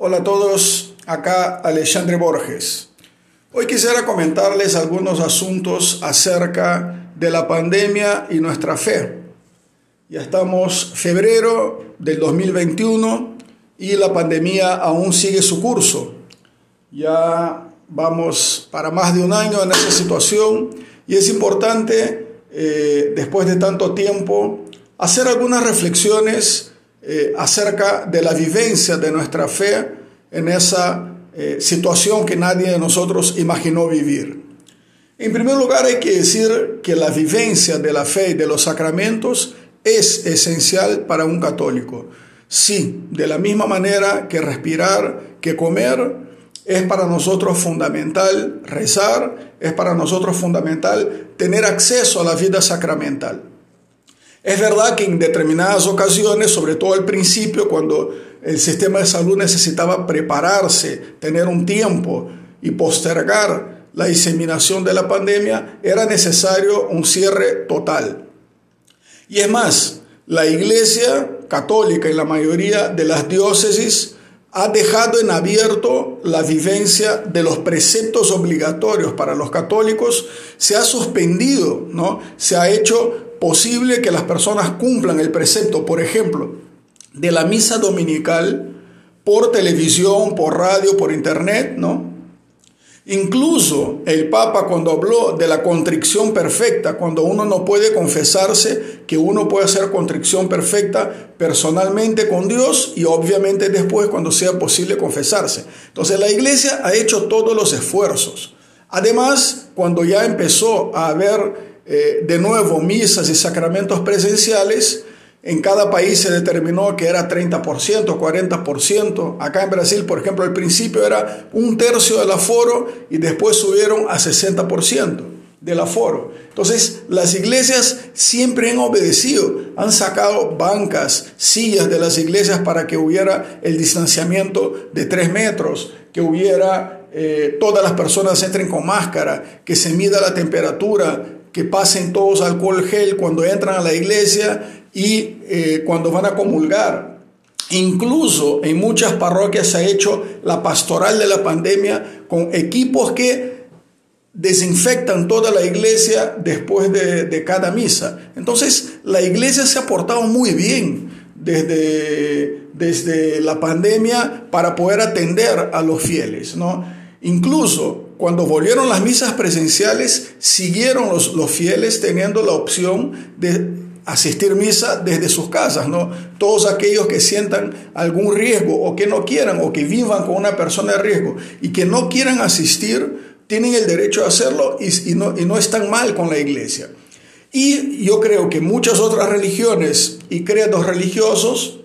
Hola a todos, acá Alexandre Borges. Hoy quisiera comentarles algunos asuntos acerca de la pandemia y nuestra fe. Ya estamos febrero del 2021 y la pandemia aún sigue su curso. Ya vamos para más de un año en esa situación y es importante, eh, después de tanto tiempo, hacer algunas reflexiones eh, acerca de la vivencia de nuestra fe en esa eh, situación que nadie de nosotros imaginó vivir. En primer lugar, hay que decir que la vivencia de la fe y de los sacramentos es esencial para un católico. Sí, de la misma manera que respirar, que comer, es para nosotros fundamental rezar, es para nosotros fundamental tener acceso a la vida sacramental. Es verdad que en determinadas ocasiones, sobre todo al principio, cuando el sistema de salud necesitaba prepararse, tener un tiempo y postergar la diseminación de la pandemia, era necesario un cierre total. Y es más, la Iglesia católica en la mayoría de las diócesis ha dejado en abierto la vivencia de los preceptos obligatorios para los católicos, se ha suspendido, ¿no? Se ha hecho posible que las personas cumplan el precepto, por ejemplo, de la misa dominical por televisión, por radio, por internet, ¿no? Incluso el Papa cuando habló de la contrición perfecta, cuando uno no puede confesarse, que uno puede hacer contrición perfecta personalmente con Dios y obviamente después cuando sea posible confesarse. Entonces la iglesia ha hecho todos los esfuerzos. Además, cuando ya empezó a haber eh, de nuevo misas y sacramentos presenciales, en cada país se determinó que era 30%, 40%. Acá en Brasil, por ejemplo, al principio era un tercio del aforo y después subieron a 60% del aforo. Entonces, las iglesias siempre han obedecido, han sacado bancas, sillas de las iglesias para que hubiera el distanciamiento de 3 metros, que hubiera eh, todas las personas entren con máscara, que se mida la temperatura, que pasen todos alcohol gel cuando entran a la iglesia y eh, cuando van a comulgar. Incluso en muchas parroquias se ha hecho la pastoral de la pandemia con equipos que desinfectan toda la iglesia después de, de cada misa. Entonces la iglesia se ha portado muy bien desde, desde la pandemia para poder atender a los fieles. ¿no? Incluso cuando volvieron las misas presenciales, siguieron los, los fieles teniendo la opción de asistir misa desde sus casas, ¿no? Todos aquellos que sientan algún riesgo o que no quieran o que vivan con una persona de riesgo y que no quieran asistir, tienen el derecho a hacerlo y, no, y no están mal con la iglesia. Y yo creo que muchas otras religiones y credos religiosos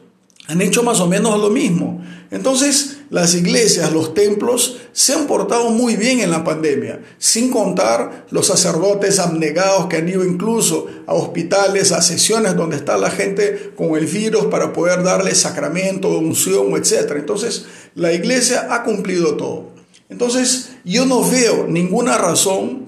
han hecho más o menos lo mismo. Entonces, las iglesias, los templos se han portado muy bien en la pandemia, sin contar los sacerdotes abnegados que han ido incluso a hospitales, a sesiones donde está la gente con el virus para poder darle sacramento, unción, etc. Entonces, la iglesia ha cumplido todo. Entonces, yo no veo ninguna razón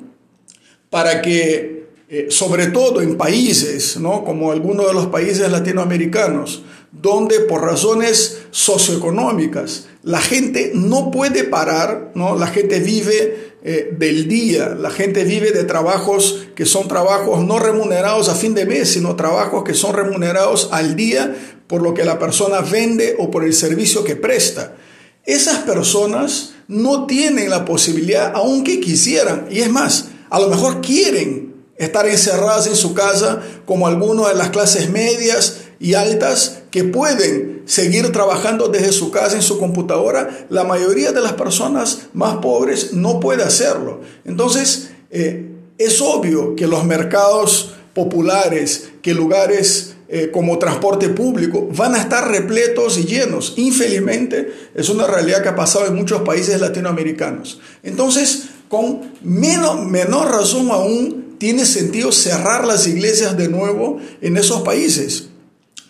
para que, eh, sobre todo en países, ¿no? como algunos de los países latinoamericanos, donde por razones socioeconómicas la gente no puede parar, ¿no? la gente vive eh, del día, la gente vive de trabajos que son trabajos no remunerados a fin de mes, sino trabajos que son remunerados al día por lo que la persona vende o por el servicio que presta. Esas personas no tienen la posibilidad, aunque quisieran, y es más, a lo mejor quieren estar encerradas en su casa como algunos de las clases medias y altas que pueden seguir trabajando desde su casa en su computadora, la mayoría de las personas más pobres no puede hacerlo. Entonces, eh, es obvio que los mercados populares, que lugares eh, como transporte público van a estar repletos y llenos. Infelizmente, es una realidad que ha pasado en muchos países latinoamericanos. Entonces, con menos, menor razón aún, tiene sentido cerrar las iglesias de nuevo en esos países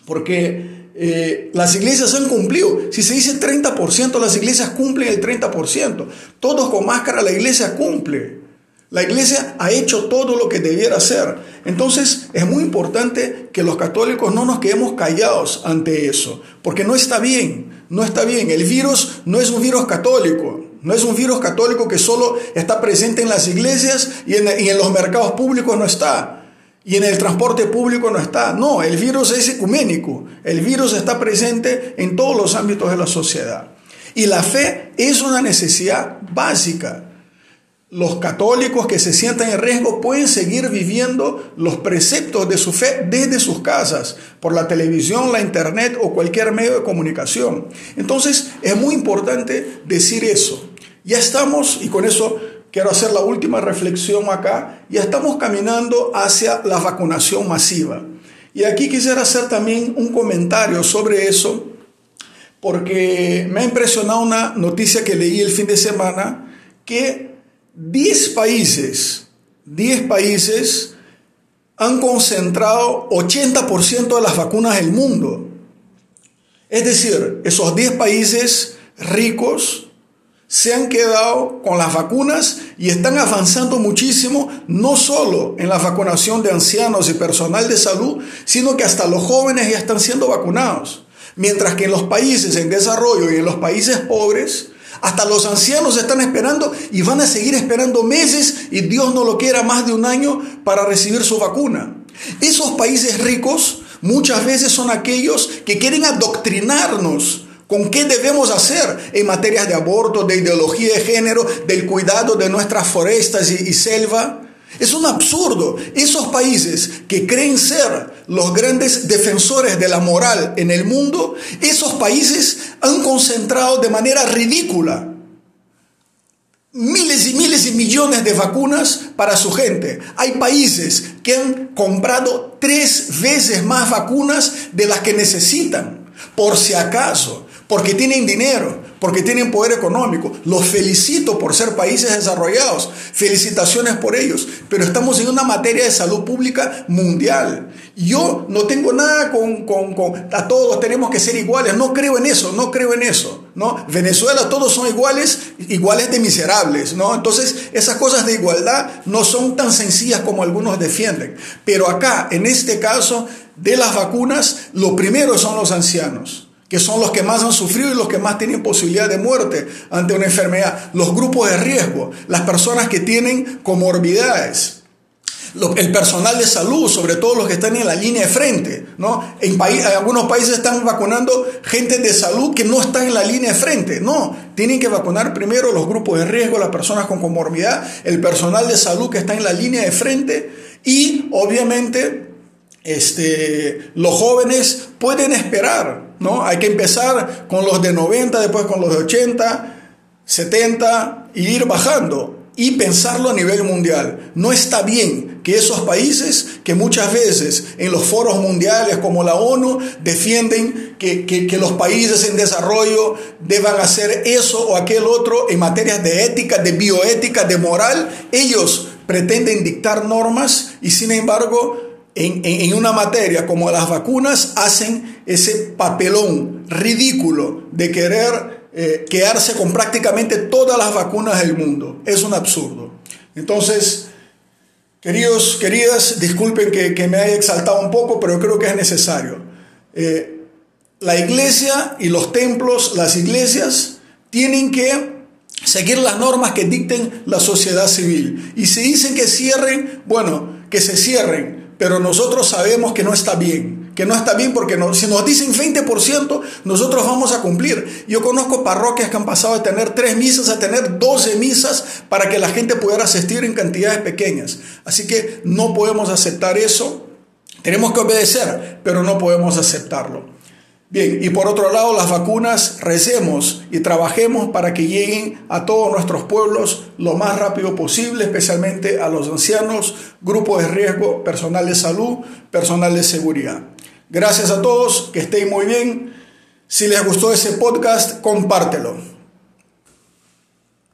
porque eh, las iglesias han cumplido. Si se dice 30%, las iglesias cumplen el 30%. Todos con máscara, la iglesia cumple. La iglesia ha hecho todo lo que debiera hacer. Entonces es muy importante que los católicos no nos quedemos callados ante eso, porque no está bien. No está bien. El virus no es un virus católico. No es un virus católico que solo está presente en las iglesias y en, y en los mercados públicos no está. Y en el transporte público no está. No, el virus es ecuménico. El virus está presente en todos los ámbitos de la sociedad. Y la fe es una necesidad básica. Los católicos que se sientan en riesgo pueden seguir viviendo los preceptos de su fe desde sus casas, por la televisión, la internet o cualquier medio de comunicación. Entonces es muy importante decir eso. Ya estamos, y con eso quiero hacer la última reflexión acá, ya estamos caminando hacia la vacunación masiva. Y aquí quisiera hacer también un comentario sobre eso, porque me ha impresionado una noticia que leí el fin de semana, que 10 países, 10 países han concentrado 80% de las vacunas del mundo. Es decir, esos 10 países ricos se han quedado con las vacunas y están avanzando muchísimo, no solo en la vacunación de ancianos y personal de salud, sino que hasta los jóvenes ya están siendo vacunados. Mientras que en los países en desarrollo y en los países pobres, hasta los ancianos están esperando y van a seguir esperando meses y Dios no lo quiera más de un año para recibir su vacuna. Esos países ricos muchas veces son aquellos que quieren adoctrinarnos con qué debemos hacer en materias de aborto, de ideología de género, del cuidado de nuestras forestas y, y selva. Es un absurdo. Esos países que creen ser los grandes defensores de la moral en el mundo, esos países han concentrado de manera ridícula miles y miles y millones de vacunas para su gente. Hay países que han comprado tres veces más vacunas de las que necesitan, por si acaso, porque tienen dinero, porque tienen poder económico. Los felicito por ser países desarrollados. Felicitaciones por ellos. Pero estamos en una materia de salud pública mundial. Yo no tengo nada con, con, con, a todos tenemos que ser iguales. No creo en eso, no creo en eso. ¿no? Venezuela todos son iguales, iguales de miserables. ¿no? Entonces esas cosas de igualdad no son tan sencillas como algunos defienden. Pero acá, en este caso de las vacunas, lo primero son los ancianos que son los que más han sufrido y los que más tienen posibilidad de muerte ante una enfermedad, los grupos de riesgo, las personas que tienen comorbilidades, el personal de salud, sobre todo los que están en la línea de frente. ¿no? En, algunos países están vacunando gente de salud que no están en la línea de frente. No, tienen que vacunar primero los grupos de riesgo, las personas con comorbilidad, el personal de salud que está en la línea de frente y obviamente este, los jóvenes pueden esperar, ¿no? Hay que empezar con los de 90, después con los de 80, 70 y ir bajando y pensarlo a nivel mundial. No está bien que esos países que muchas veces en los foros mundiales como la ONU defienden que, que, que, los países en desarrollo deban hacer eso o aquel otro en materias de ética, de bioética, de moral, ellos pretenden dictar normas y sin embargo en, una materia como las vacunas hacen ese papelón ridículo de querer eh, quedarse con prácticamente todas las vacunas del mundo. Es un absurdo. Entonces, queridos, queridas, disculpen que, me haya exaltado un poco, pero creo que es necesario. Eh, la iglesia y los templos, las iglesias, tienen que seguir las normas que dicten la sociedad civil. Y si dicen que cierren, bueno, que se cierren pero nosotros sabemos que no está bien, que no está bien porque si nos dicen 20%, nosotros vamos a cumplir. Yo conozco parroquias que han pasado de tener tres misas a tener 12 misas para que la gente pudiera asistir en cantidades pequeñas. Así que no podemos aceptar eso. Tenemos que obedecer, pero no podemos aceptarlo. Bien, y por otro lado, las vacunas, recemos y trabajemos para que lleguen a todos nuestros pueblos lo más rápido posible, especialmente a los ancianos, grupos de riesgo, personal de salud, personal de seguridad. Gracias a todos, que estén muy bien. Si les gustó ese podcast, compártelo.